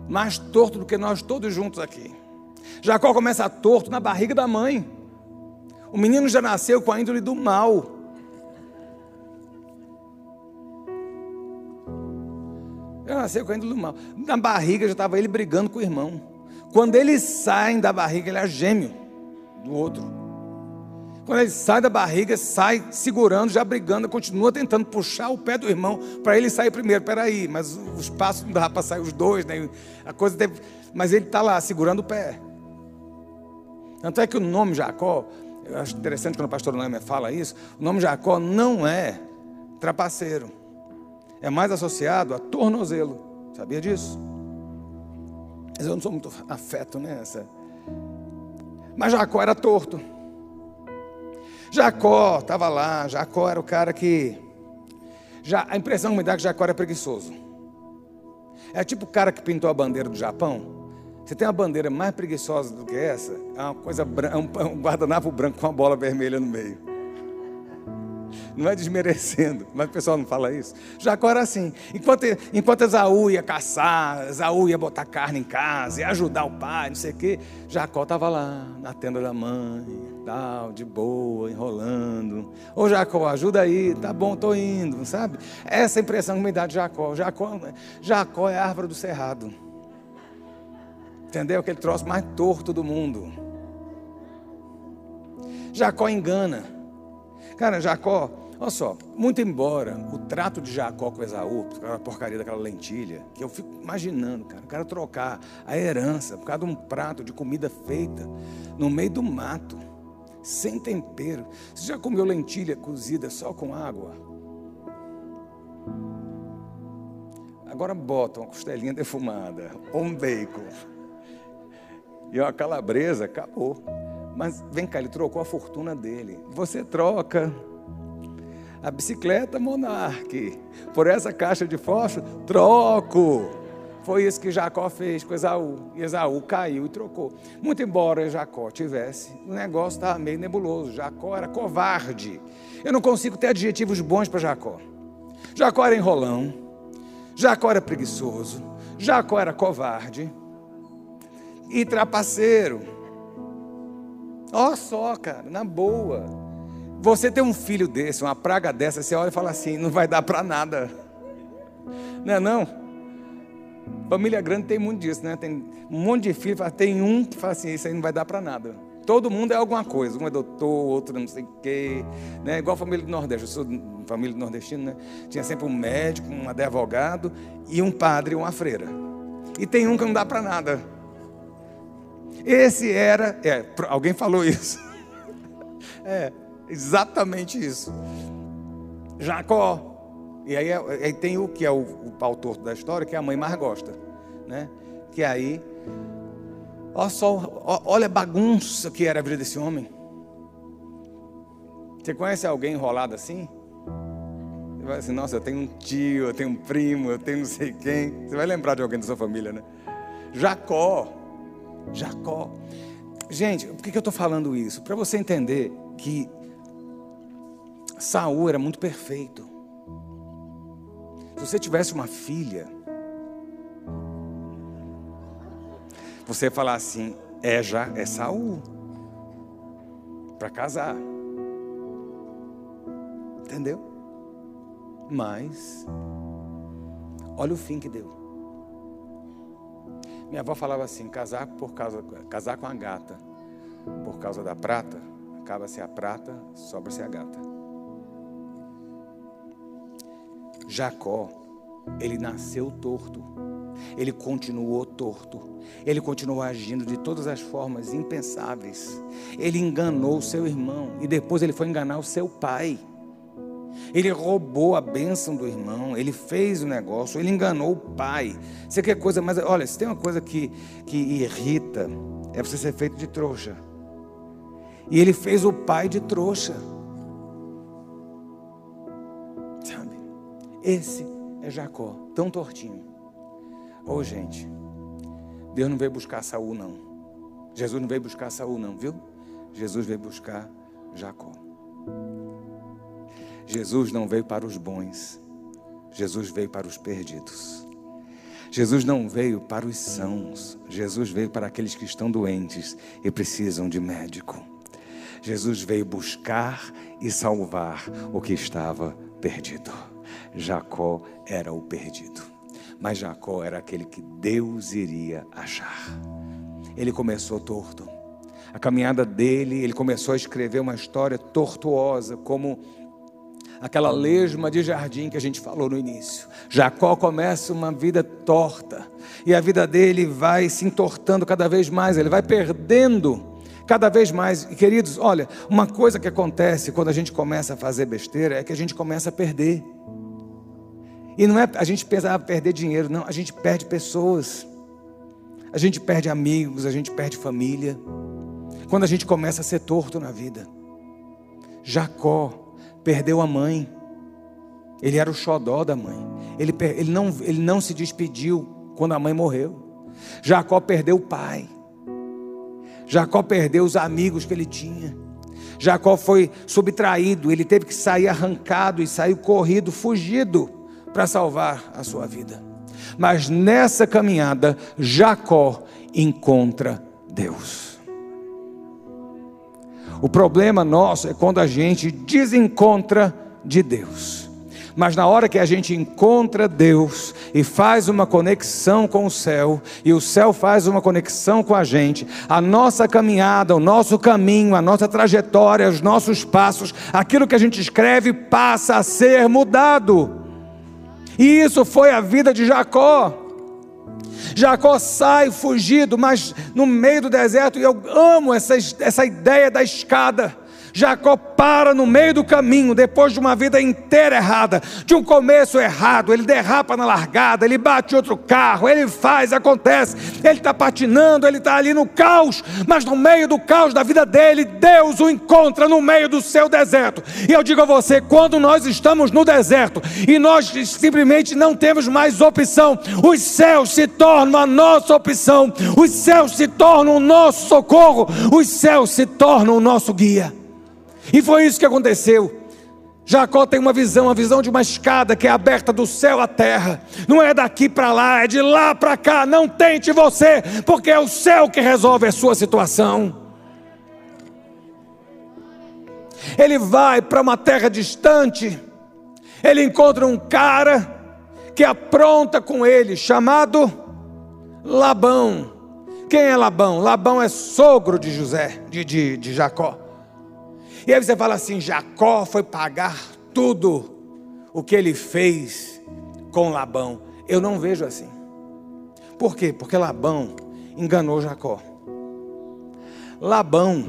Mais torto do que nós todos juntos aqui. Jacó começa torto na barriga da mãe. O menino já nasceu com a índole do mal. Eu nasci com a índole do mal. Na barriga já estava ele brigando com o irmão. Quando eles saem da barriga, ele é gêmeo do outro. Quando ele sai da barriga, sai segurando, já brigando, continua tentando puxar o pé do irmão para ele sair primeiro. Peraí, mas o espaço não dá para sair os dois, né? A coisa deve... Mas ele está lá segurando o pé. Tanto é que o nome Jacó, eu acho interessante quando o pastor Noemi fala isso, o nome Jacó não é trapaceiro. É mais associado a tornozelo. Sabia disso? Mas eu não sou muito afeto nessa. Mas Jacó era torto. Jacó estava lá, Jacó era o cara que. Já, a impressão que me dá é que Jacó era preguiçoso. É tipo o cara que pintou a bandeira do Japão. Você tem uma bandeira mais preguiçosa do que essa? É uma coisa é um guardanapo branco com uma bola vermelha no meio. Não é desmerecendo, mas o pessoal não fala isso. Jacó era assim. Enquanto, enquanto Esaú ia caçar, Esaú ia botar carne em casa, ia ajudar o pai, não sei o quê, Jacó estava lá na tenda da mãe, tal, de boa, enrolando. Ô Jacó, ajuda aí, tá bom, tô indo, sabe? Essa impressão que me dá de Jacó. Jacó, Jacó é a árvore do cerrado. Entendeu? Aquele troço mais torto do mundo. Jacó engana. Cara, Jacó Olha só, muito embora o trato de Jacó com Esaú, aquela porcaria daquela lentilha, que eu fico imaginando, cara, o cara trocar a herança por causa de um prato de comida feita no meio do mato, sem tempero. Você já comeu lentilha cozida só com água? Agora bota uma costelinha defumada, ou um bacon, e uma calabresa, acabou. Mas vem cá, ele trocou a fortuna dele. Você troca a bicicleta Monarque por essa caixa de fósforo, troco. Foi isso que Jacó fez com Esaú. E Esaú caiu e trocou. Muito embora Jacó tivesse, o negócio estava meio nebuloso. Jacó era covarde. Eu não consigo ter adjetivos bons para Jacó. Jacó era enrolão. Jacó era preguiçoso. Jacó era covarde. E trapaceiro. Olha só, cara, na boa. Você tem um filho desse, uma praga dessa, você olha e fala assim, não vai dar para nada. Não é não? Família grande tem muito disso, né? Tem um monte de filho, tem um que fala assim, isso aí não vai dar para nada. Todo mundo é alguma coisa, um é doutor, outro não sei o quê, né? Igual a família do Nordeste, eu sou família do nordestino, né? Tinha sempre um médico, um advogado e um padre, uma freira. E tem um que não dá para nada. Esse era, é, alguém falou isso. É, Exatamente isso. Jacó. E aí, aí tem o que é o, o pau torto da história, que a mãe mais gosta. Né? Que aí. Olha só, olha a bagunça que era a vida desse homem. Você conhece alguém enrolado assim? Você vai assim, nossa, eu tenho um tio, eu tenho um primo, eu tenho não sei quem. Você vai lembrar de alguém da sua família, né? Jacó. Jacó. Gente, por que eu estou falando isso? Para você entender que Saul era muito perfeito. Se você tivesse uma filha, você ia falar assim: é já é Saul para casar. Entendeu? Mas olha o fim que deu. Minha avó falava assim: casar por causa casar com a gata por causa da prata, acaba-se a prata, sobra-se a gata. Jacó, ele nasceu torto. Ele continuou torto. Ele continuou agindo de todas as formas impensáveis. Ele enganou seu irmão e depois ele foi enganar o seu pai. Ele roubou a bênção do irmão, ele fez o negócio, ele enganou o pai. Você quer coisa mais. Olha, se tem uma coisa que, que irrita, é você ser feito de trouxa. E ele fez o pai de trouxa. Esse é Jacó, tão tortinho. Ô oh, gente, Deus não veio buscar Saul não. Jesus não veio buscar Saul não, viu? Jesus veio buscar Jacó. Jesus não veio para os bons. Jesus veio para os perdidos. Jesus não veio para os sãos. Jesus veio para aqueles que estão doentes e precisam de médico. Jesus veio buscar e salvar o que estava perdido. Jacó era o perdido, mas Jacó era aquele que Deus iria achar. Ele começou torto. A caminhada dele, ele começou a escrever uma história tortuosa, como aquela lesma de jardim que a gente falou no início. Jacó começa uma vida torta, e a vida dele vai se entortando cada vez mais, ele vai perdendo cada vez mais. E queridos, olha, uma coisa que acontece quando a gente começa a fazer besteira é que a gente começa a perder. E não é a gente pensa ah, perder dinheiro, não, a gente perde pessoas. A gente perde amigos, a gente perde família. Quando a gente começa a ser torto na vida. Jacó perdeu a mãe. Ele era o xodó da mãe. Ele, ele, não, ele não se despediu quando a mãe morreu. Jacó perdeu o pai. Jacó perdeu os amigos que ele tinha. Jacó foi subtraído, ele teve que sair arrancado e saiu corrido, fugido para salvar a sua vida. Mas nessa caminhada, Jacó encontra Deus. O problema nosso é quando a gente desencontra de Deus. Mas na hora que a gente encontra Deus e faz uma conexão com o céu, e o céu faz uma conexão com a gente, a nossa caminhada, o nosso caminho, a nossa trajetória, os nossos passos, aquilo que a gente escreve passa a ser mudado. E isso foi a vida de Jacó. Jacó sai fugido, mas no meio do deserto, e eu amo essa, essa ideia da escada. Jacó para no meio do caminho, depois de uma vida inteira errada, de um começo errado, ele derrapa na largada, ele bate outro carro, ele faz, acontece, ele está patinando, ele está ali no caos, mas no meio do caos da vida dele, Deus o encontra no meio do seu deserto. E eu digo a você: quando nós estamos no deserto e nós simplesmente não temos mais opção, os céus se tornam a nossa opção, os céus se tornam o nosso socorro, os céus se tornam o nosso guia. E foi isso que aconteceu. Jacó tem uma visão, a visão de uma escada que é aberta do céu à terra. Não é daqui para lá, é de lá para cá. Não tente você, porque é o céu que resolve a sua situação. Ele vai para uma terra distante. Ele encontra um cara que apronta com ele, chamado Labão. Quem é Labão? Labão é sogro de José, de, de, de Jacó. E aí você fala assim: Jacó foi pagar tudo o que ele fez com Labão. Eu não vejo assim. Por quê? Porque Labão enganou Jacó. Labão,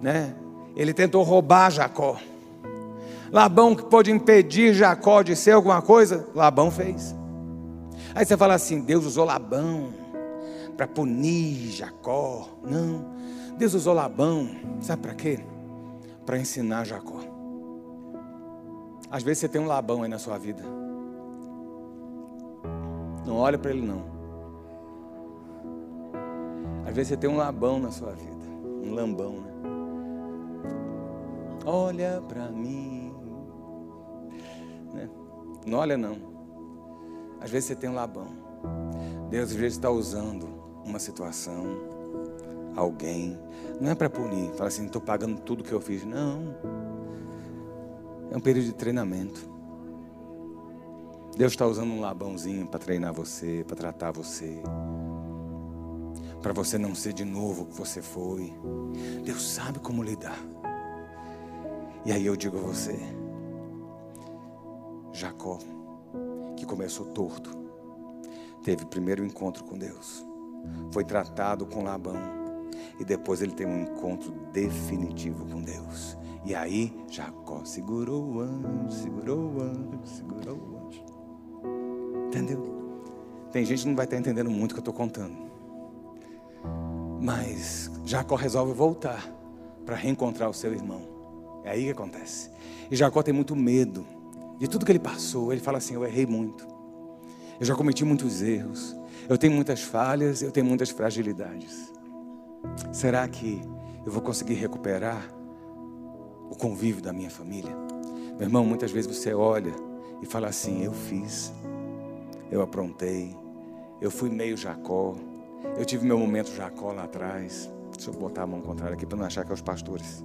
né? Ele tentou roubar Jacó. Labão que pôde impedir Jacó de ser alguma coisa, Labão fez. Aí você fala assim: Deus usou Labão para punir Jacó. Não, Deus usou Labão, sabe para quê? Para ensinar Jacó. Às vezes você tem um Labão aí na sua vida. Não olha para ele não. Às vezes você tem um Labão na sua vida, um lambão, né? Olha para mim. Né? Não olha não. Às vezes você tem um Labão. Deus às vezes está usando uma situação, alguém não é para punir, fala assim, estou pagando tudo que eu fiz. Não. É um período de treinamento. Deus está usando um labãozinho para treinar você, para tratar você. Para você não ser de novo o que você foi. Deus sabe como lidar. E aí eu digo a você, Jacó, que começou torto, teve primeiro encontro com Deus, foi tratado com Labão e depois ele tem um encontro definitivo com Deus. E aí Jacó segurou o anjo, segurou o anjo, segurou o anjo. Entendeu? Tem gente que não vai estar entendendo muito o que eu estou contando. Mas Jacó resolve voltar para reencontrar o seu irmão. É aí que acontece. E Jacó tem muito medo de tudo que ele passou. Ele fala assim: Eu errei muito. Eu já cometi muitos erros. Eu tenho muitas falhas, eu tenho muitas fragilidades. Será que eu vou conseguir recuperar o convívio da minha família? Meu irmão, muitas vezes você olha e fala assim: Eu fiz, eu aprontei, eu fui meio Jacó, eu tive meu momento Jacó lá atrás. Deixa eu botar a mão contrária aqui para não achar que é os pastores.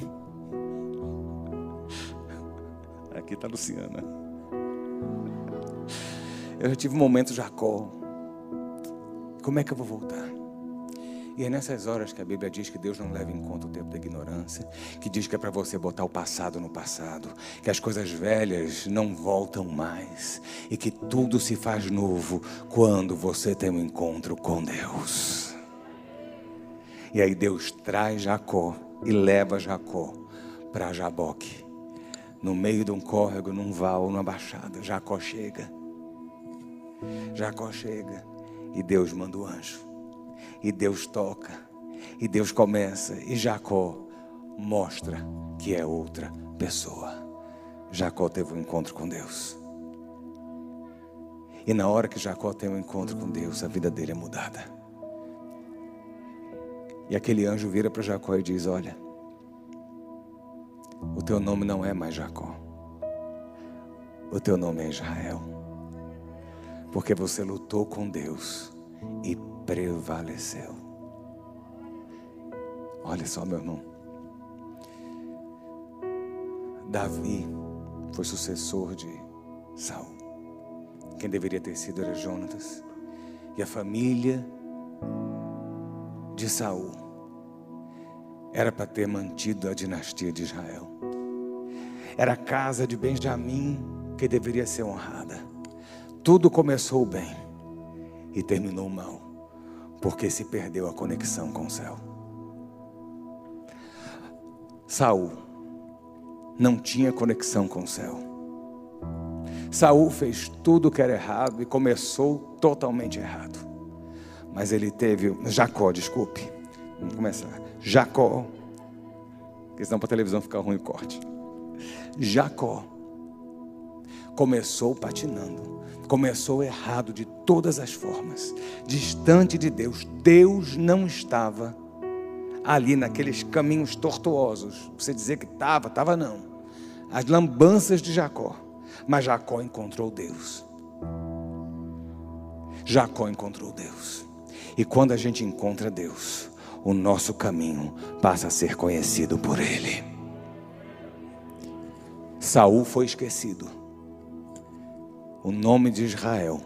Aqui está Luciana. Eu já tive um momento Jacó. Como é que eu vou voltar? E é nessas horas que a Bíblia diz que Deus não leva em conta o tempo da ignorância, que diz que é para você botar o passado no passado, que as coisas velhas não voltam mais e que tudo se faz novo quando você tem um encontro com Deus. E aí Deus traz Jacó e leva Jacó para Jaboque, no meio de um córrego, num val, numa baixada. Jacó chega. Jacó chega e Deus manda o anjo. E Deus toca. E Deus começa. E Jacó mostra que é outra pessoa. Jacó teve um encontro com Deus. E na hora que Jacó tem um encontro com Deus, a vida dele é mudada. E aquele anjo vira para Jacó e diz: Olha, o teu nome não é mais Jacó, o teu nome é Israel, porque você lutou com Deus e prevaleceu. Olha só, meu irmão. Davi foi sucessor de Saul. Quem deveria ter sido era Jonatas. E a família de Saul era para ter mantido a dinastia de Israel. Era a casa de Benjamim que deveria ser honrada. Tudo começou bem e terminou mal, porque se perdeu a conexão com o céu. Saul não tinha conexão com o céu. Saul fez tudo que era errado e começou totalmente errado. Mas ele teve Jacó, desculpe. Vamos começar. Jacó, porque senão para a televisão ficar ruim o corte. Jacó começou patinando começou errado de todas as formas, distante de Deus. Deus não estava ali naqueles caminhos tortuosos. Você dizer que estava, estava não. As lambanças de Jacó. Mas Jacó encontrou Deus. Jacó encontrou Deus. E quando a gente encontra Deus, o nosso caminho passa a ser conhecido por Ele. Saul foi esquecido o nome de Israel,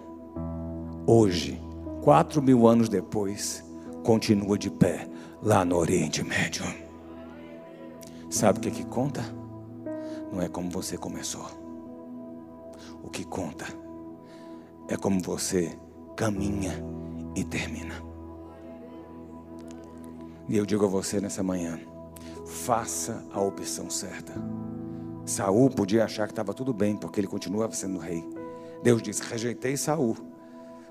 hoje, quatro mil anos depois, continua de pé lá no Oriente Médio. Sabe o que, que conta? Não é como você começou. O que conta é como você caminha e termina. E eu digo a você nessa manhã: faça a opção certa. Saul podia achar que estava tudo bem, porque ele continuava sendo rei. Deus disse: rejeitei Saul.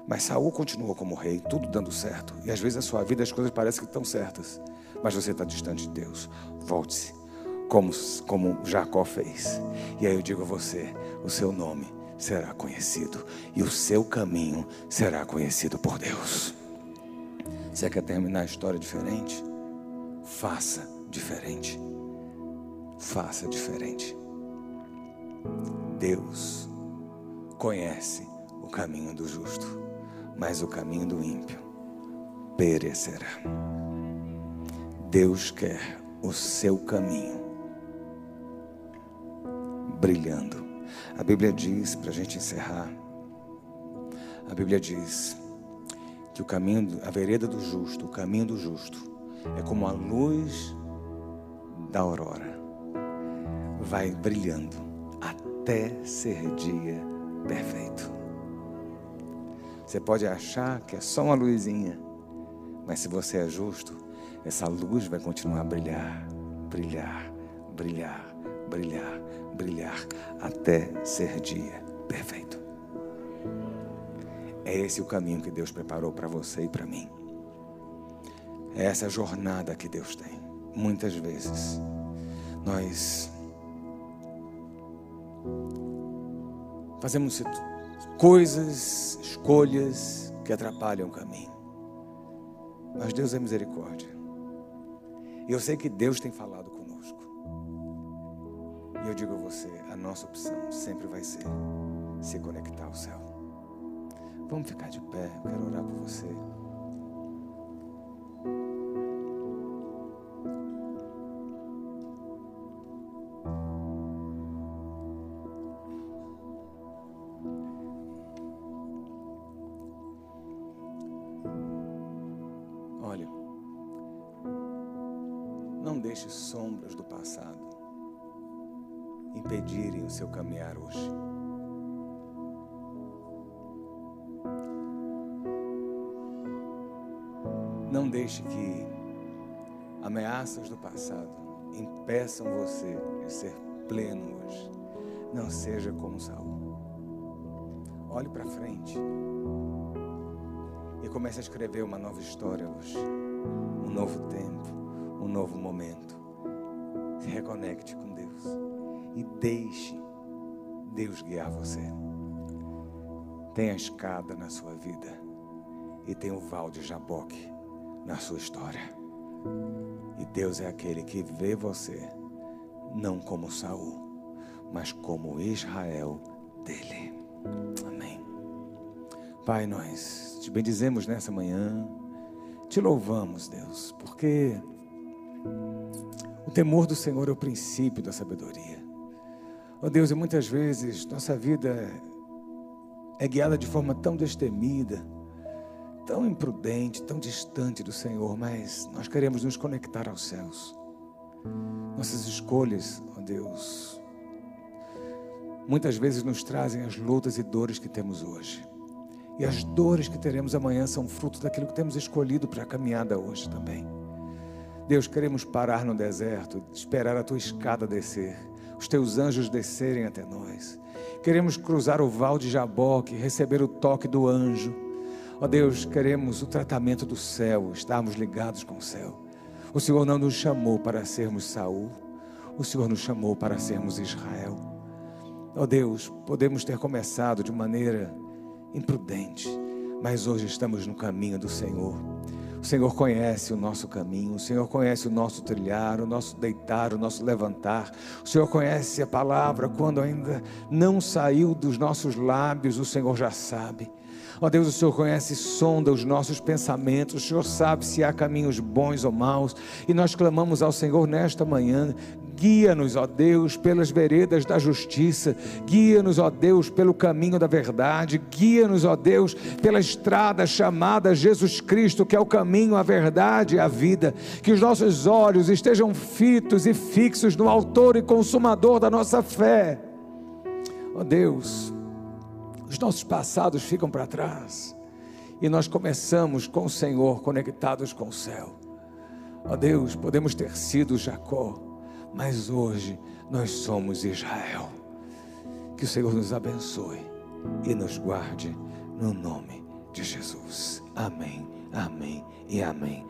Mas Saul continuou como rei, tudo dando certo. E às vezes na sua vida as coisas parecem que estão certas. Mas você está distante de Deus. Volte-se. Como, como Jacó fez. E aí eu digo a você: o seu nome será conhecido. E o seu caminho será conhecido por Deus. Você quer terminar a história diferente? Faça diferente. Faça diferente. Deus conhece o caminho do justo, mas o caminho do ímpio perecerá. Deus quer o seu caminho brilhando. A Bíblia diz, para a gente encerrar, a Bíblia diz que o caminho, a vereda do justo, o caminho do justo, é como a luz da aurora, vai brilhando até ser dia perfeito. Você pode achar que é só uma luzinha, mas se você é justo, essa luz vai continuar a brilhar, brilhar, brilhar, brilhar, brilhar, até ser dia perfeito. É esse o caminho que Deus preparou para você e para mim. É essa jornada que Deus tem. Muitas vezes nós Fazemos coisas, escolhas que atrapalham o caminho. Mas Deus é misericórdia. E eu sei que Deus tem falado conosco. E eu digo a você, a nossa opção sempre vai ser se conectar ao céu. Vamos ficar de pé, eu quero orar por você. Não seja como Saul. Olhe para frente e comece a escrever uma nova história hoje, um novo tempo, um novo momento. Se reconecte com Deus e deixe Deus guiar você. Tem a escada na sua vida e tem o val de Jaboque na sua história. E Deus é aquele que vê você não como Saul, mas como Israel dele. Amém. Pai, nós te bendizemos nessa manhã, te louvamos, Deus, porque o temor do Senhor é o princípio da sabedoria. Ó oh, Deus, e muitas vezes nossa vida é guiada de forma tão destemida, tão imprudente, tão distante do Senhor, mas nós queremos nos conectar aos céus. Nossas escolhas, ó oh Deus, muitas vezes nos trazem as lutas e dores que temos hoje. E as dores que teremos amanhã são fruto daquilo que temos escolhido para a caminhada hoje também. Deus, queremos parar no deserto, esperar a tua escada descer, os teus anjos descerem até nós. Queremos cruzar o val de Jaboque, receber o toque do anjo Ó oh Deus, queremos o tratamento do céu, estarmos ligados com o céu. O Senhor não nos chamou para sermos Saul, o Senhor nos chamou para sermos Israel. Ó oh Deus, podemos ter começado de maneira imprudente, mas hoje estamos no caminho do Senhor. O Senhor conhece o nosso caminho, o Senhor conhece o nosso trilhar, o nosso deitar, o nosso levantar. O Senhor conhece a palavra quando ainda não saiu dos nossos lábios, o Senhor já sabe. Ó Deus, o Senhor conhece e sonda os nossos pensamentos, o Senhor sabe se há caminhos bons ou maus, e nós clamamos ao Senhor nesta manhã. Guia-nos, ó Deus, pelas veredas da justiça, guia-nos, ó Deus, pelo caminho da verdade, guia-nos, ó Deus, pela estrada chamada Jesus Cristo, que é o caminho, a verdade e a vida. Que os nossos olhos estejam fitos e fixos no Autor e Consumador da nossa fé. Ó Deus, os nossos passados ficam para trás e nós começamos com o Senhor conectados com o céu. Ó Deus, podemos ter sido Jacó, mas hoje nós somos Israel. Que o Senhor nos abençoe e nos guarde no nome de Jesus. Amém, amém e amém.